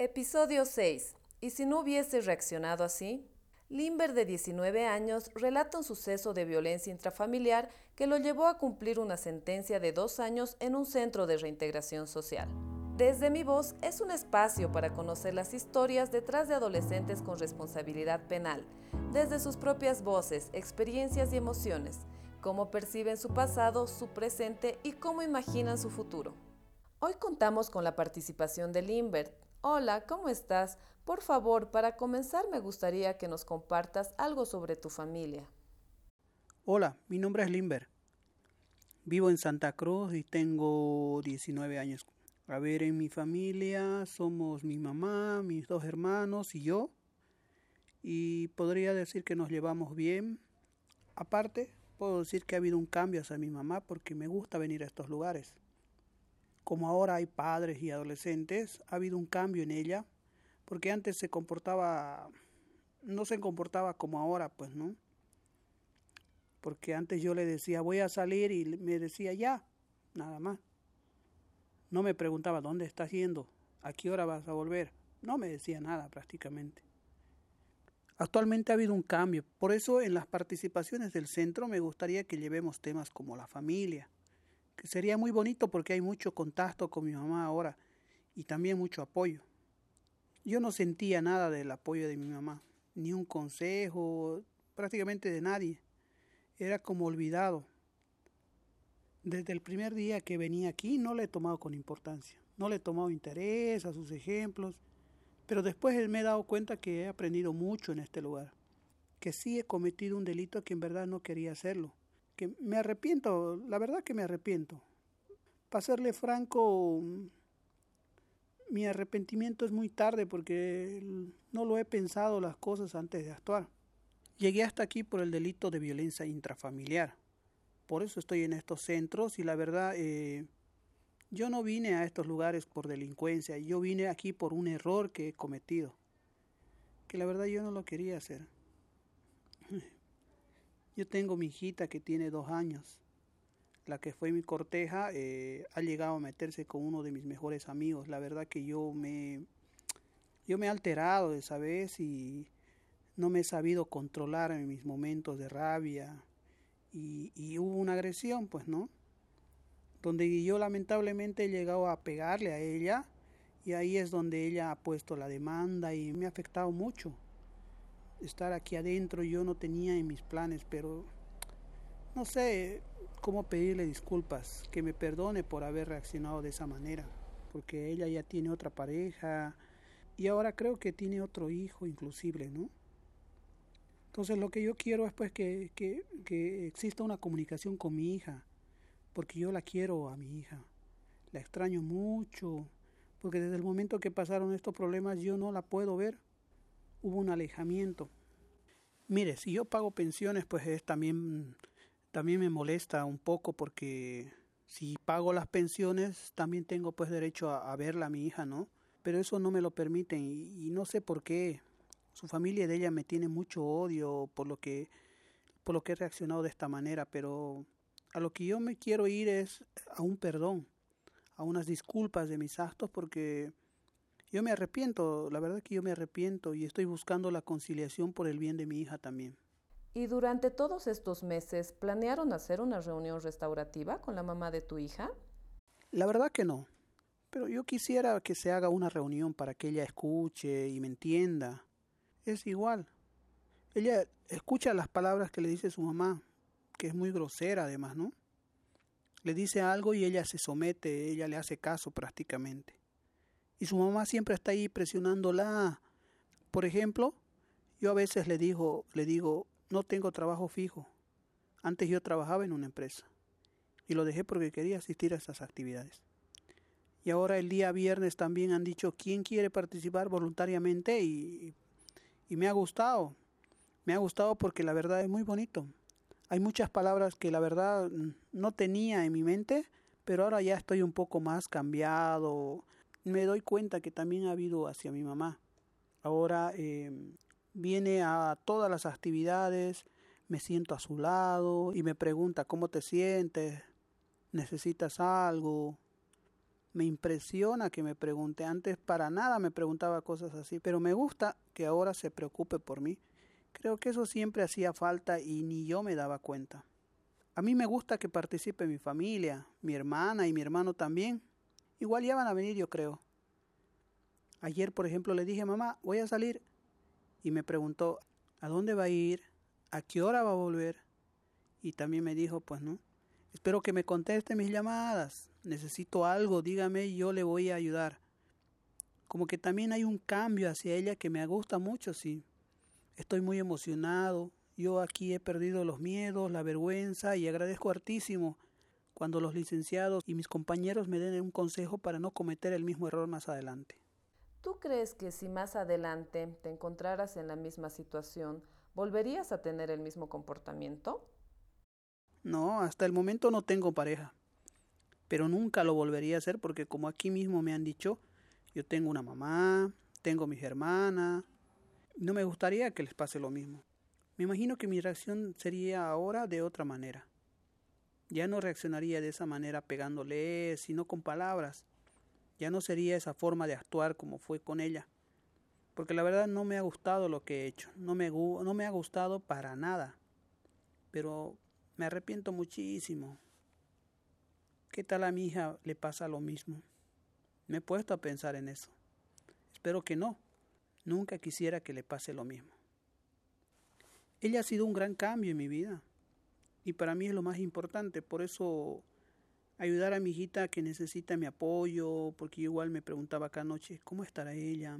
Episodio 6. ¿Y si no hubiese reaccionado así? Limber, de 19 años, relata un suceso de violencia intrafamiliar que lo llevó a cumplir una sentencia de dos años en un centro de reintegración social. Desde mi voz es un espacio para conocer las historias detrás de adolescentes con responsabilidad penal, desde sus propias voces, experiencias y emociones, cómo perciben su pasado, su presente y cómo imaginan su futuro. Hoy contamos con la participación de Limbert, Hola, ¿cómo estás? Por favor, para comenzar me gustaría que nos compartas algo sobre tu familia. Hola, mi nombre es Limber. Vivo en Santa Cruz y tengo 19 años. A ver, en mi familia somos mi mamá, mis dos hermanos y yo. Y podría decir que nos llevamos bien. Aparte, puedo decir que ha habido un cambio hacia mi mamá porque me gusta venir a estos lugares como ahora hay padres y adolescentes, ha habido un cambio en ella, porque antes se comportaba, no se comportaba como ahora, pues, ¿no? Porque antes yo le decía, voy a salir y me decía, ya, nada más. No me preguntaba, ¿dónde estás yendo? ¿A qué hora vas a volver? No me decía nada prácticamente. Actualmente ha habido un cambio, por eso en las participaciones del centro me gustaría que llevemos temas como la familia, sería muy bonito porque hay mucho contacto con mi mamá ahora y también mucho apoyo. Yo no sentía nada del apoyo de mi mamá, ni un consejo, prácticamente de nadie. Era como olvidado. Desde el primer día que venía aquí no le he tomado con importancia, no le he tomado interés a sus ejemplos, pero después me he dado cuenta que he aprendido mucho en este lugar, que sí he cometido un delito que en verdad no quería hacerlo, que me arrepiento, la verdad que me arrepiento. Para serle franco, mi arrepentimiento es muy tarde porque no lo he pensado las cosas antes de actuar. Llegué hasta aquí por el delito de violencia intrafamiliar. Por eso estoy en estos centros y la verdad, eh, yo no vine a estos lugares por delincuencia, yo vine aquí por un error que he cometido, que la verdad yo no lo quería hacer. Yo tengo mi hijita que tiene dos años. La que fue mi corteja eh, ha llegado a meterse con uno de mis mejores amigos. La verdad que yo me, yo me he alterado esa vez y no me he sabido controlar en mis momentos de rabia. Y, y hubo una agresión, pues, ¿no? Donde yo lamentablemente he llegado a pegarle a ella y ahí es donde ella ha puesto la demanda y me ha afectado mucho estar aquí adentro yo no tenía en mis planes, pero no sé cómo pedirle disculpas, que me perdone por haber reaccionado de esa manera, porque ella ya tiene otra pareja y ahora creo que tiene otro hijo inclusive, ¿no? Entonces lo que yo quiero es pues que, que, que exista una comunicación con mi hija, porque yo la quiero a mi hija, la extraño mucho, porque desde el momento que pasaron estos problemas yo no la puedo ver hubo un alejamiento. Mire, si yo pago pensiones, pues es también, también me molesta un poco porque si pago las pensiones, también tengo pues derecho a, verla a mi hija, ¿no? Pero eso no me lo permiten y, y, no sé por qué. Su familia de ella me tiene mucho odio por lo que por lo que he reaccionado de esta manera, pero a lo que yo me quiero ir es a un perdón, a unas disculpas de mis actos porque yo me arrepiento, la verdad que yo me arrepiento y estoy buscando la conciliación por el bien de mi hija también. ¿Y durante todos estos meses planearon hacer una reunión restaurativa con la mamá de tu hija? La verdad que no, pero yo quisiera que se haga una reunión para que ella escuche y me entienda. Es igual. Ella escucha las palabras que le dice su mamá, que es muy grosera además, ¿no? Le dice algo y ella se somete, ella le hace caso prácticamente y su mamá siempre está ahí presionándola. Por ejemplo, yo a veces le digo, le digo, no tengo trabajo fijo. Antes yo trabajaba en una empresa y lo dejé porque quería asistir a esas actividades. Y ahora el día viernes también han dicho quién quiere participar voluntariamente y, y me ha gustado. Me ha gustado porque la verdad es muy bonito. Hay muchas palabras que la verdad no tenía en mi mente, pero ahora ya estoy un poco más cambiado, me doy cuenta que también ha habido hacia mi mamá. Ahora eh, viene a todas las actividades, me siento a su lado y me pregunta cómo te sientes, necesitas algo. Me impresiona que me pregunte. Antes para nada me preguntaba cosas así, pero me gusta que ahora se preocupe por mí. Creo que eso siempre hacía falta y ni yo me daba cuenta. A mí me gusta que participe mi familia, mi hermana y mi hermano también. Igual ya van a venir, yo creo. Ayer, por ejemplo, le dije, mamá, voy a salir. Y me preguntó, ¿a dónde va a ir? ¿A qué hora va a volver? Y también me dijo, pues no, espero que me conteste mis llamadas. Necesito algo, dígame yo le voy a ayudar. Como que también hay un cambio hacia ella que me gusta mucho, sí. Estoy muy emocionado. Yo aquí he perdido los miedos, la vergüenza y agradezco hartísimo cuando los licenciados y mis compañeros me den un consejo para no cometer el mismo error más adelante. ¿Tú crees que si más adelante te encontraras en la misma situación, volverías a tener el mismo comportamiento? No, hasta el momento no tengo pareja, pero nunca lo volvería a hacer porque como aquí mismo me han dicho, yo tengo una mamá, tengo mis hermanas, no me gustaría que les pase lo mismo. Me imagino que mi reacción sería ahora de otra manera. Ya no reaccionaría de esa manera pegándole, sino con palabras. Ya no sería esa forma de actuar como fue con ella. Porque la verdad no me ha gustado lo que he hecho. No me, ha gustado para nada. Pero me arrepiento muchísimo. ¿Qué tal a mi hija le pasa lo mismo? Me he puesto a pensar en eso. Espero que no. Nunca quisiera que le pase lo mismo. Ella ha sido un gran cambio en mi vida y para mí es lo más importante. Por eso ayudar a mi hijita que necesita mi apoyo, porque yo igual me preguntaba cada noche, ¿cómo estará ella?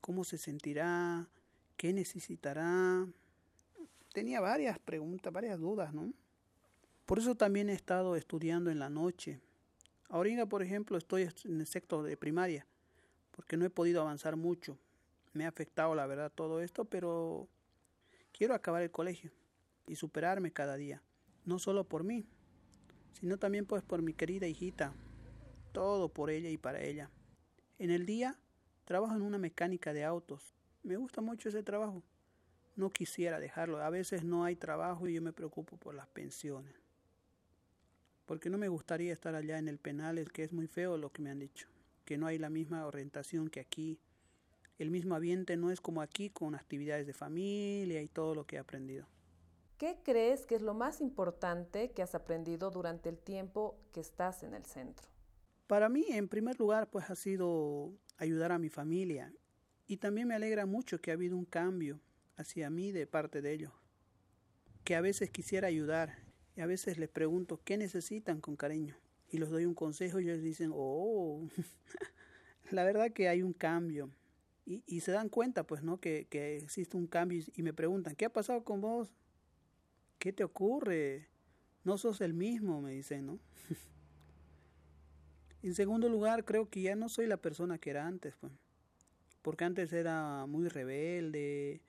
¿Cómo se sentirá? ¿Qué necesitará? Tenía varias preguntas, varias dudas, ¿no? Por eso también he estado estudiando en la noche. Ahora, por ejemplo, estoy en el sector de primaria, porque no he podido avanzar mucho. Me ha afectado, la verdad, todo esto, pero quiero acabar el colegio y superarme cada día, no solo por mí, sino también pues por mi querida hijita, todo por ella y para ella. En el día trabajo en una mecánica de autos. Me gusta mucho ese trabajo. No quisiera dejarlo. A veces no hay trabajo y yo me preocupo por las pensiones. Porque no me gustaría estar allá en el penal, es que es muy feo lo que me han dicho. Que no hay la misma orientación que aquí. El mismo ambiente no es como aquí con actividades de familia y todo lo que he aprendido. ¿Qué crees que es lo más importante que has aprendido durante el tiempo que estás en el centro? Para mí, en primer lugar, pues ha sido ayudar a mi familia. Y también me alegra mucho que ha habido un cambio hacia mí de parte de ellos. Que a veces quisiera ayudar y a veces les pregunto qué necesitan con cariño. Y les doy un consejo y ellos dicen, oh, la verdad que hay un cambio. Y, se dan cuenta, pues, ¿no? Que existe un cambio y me preguntan, ¿qué ha pasado con vos? ¿Qué te ocurre? No sos el mismo, me dicen, ¿no? en segundo lugar, creo que ya no soy la persona que era antes, pues. Porque antes era muy rebelde,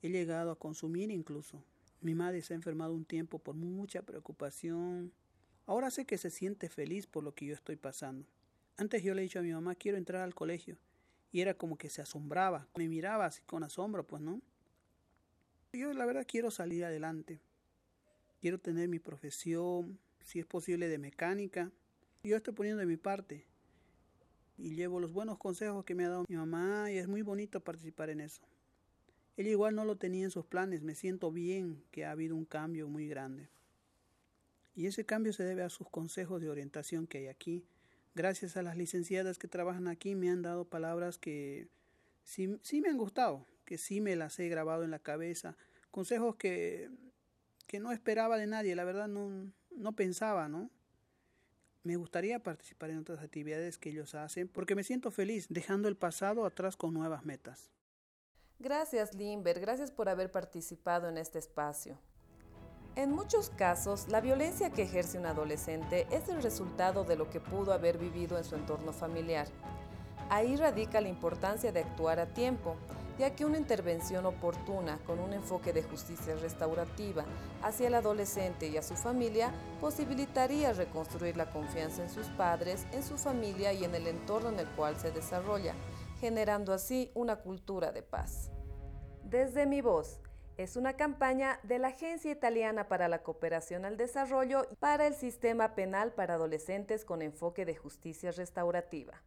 he llegado a consumir incluso. Mi madre se ha enfermado un tiempo por mucha preocupación. Ahora sé que se siente feliz por lo que yo estoy pasando. Antes yo le he dicho a mi mamá, quiero entrar al colegio. Y era como que se asombraba, me miraba así con asombro, pues, ¿no? Yo la verdad quiero salir adelante quiero tener mi profesión, si es posible de mecánica. Yo estoy poniendo de mi parte y llevo los buenos consejos que me ha dado mi mamá y es muy bonito participar en eso. Él igual no lo tenía en sus planes, me siento bien que ha habido un cambio muy grande. Y ese cambio se debe a sus consejos de orientación que hay aquí. Gracias a las licenciadas que trabajan aquí me han dado palabras que sí, sí me han gustado, que sí me las he grabado en la cabeza. Consejos que que no esperaba de nadie, la verdad no, no pensaba, ¿no? Me gustaría participar en otras actividades que ellos hacen porque me siento feliz dejando el pasado atrás con nuevas metas. Gracias, Limber. Gracias por haber participado en este espacio. En muchos casos, la violencia que ejerce un adolescente es el resultado de lo que pudo haber vivido en su entorno familiar. Ahí radica la importancia de actuar a tiempo ya que una intervención oportuna con un enfoque de justicia restaurativa hacia el adolescente y a su familia posibilitaría reconstruir la confianza en sus padres, en su familia y en el entorno en el cual se desarrolla, generando así una cultura de paz. Desde mi voz, es una campaña de la Agencia Italiana para la Cooperación al Desarrollo para el Sistema Penal para Adolescentes con enfoque de justicia restaurativa.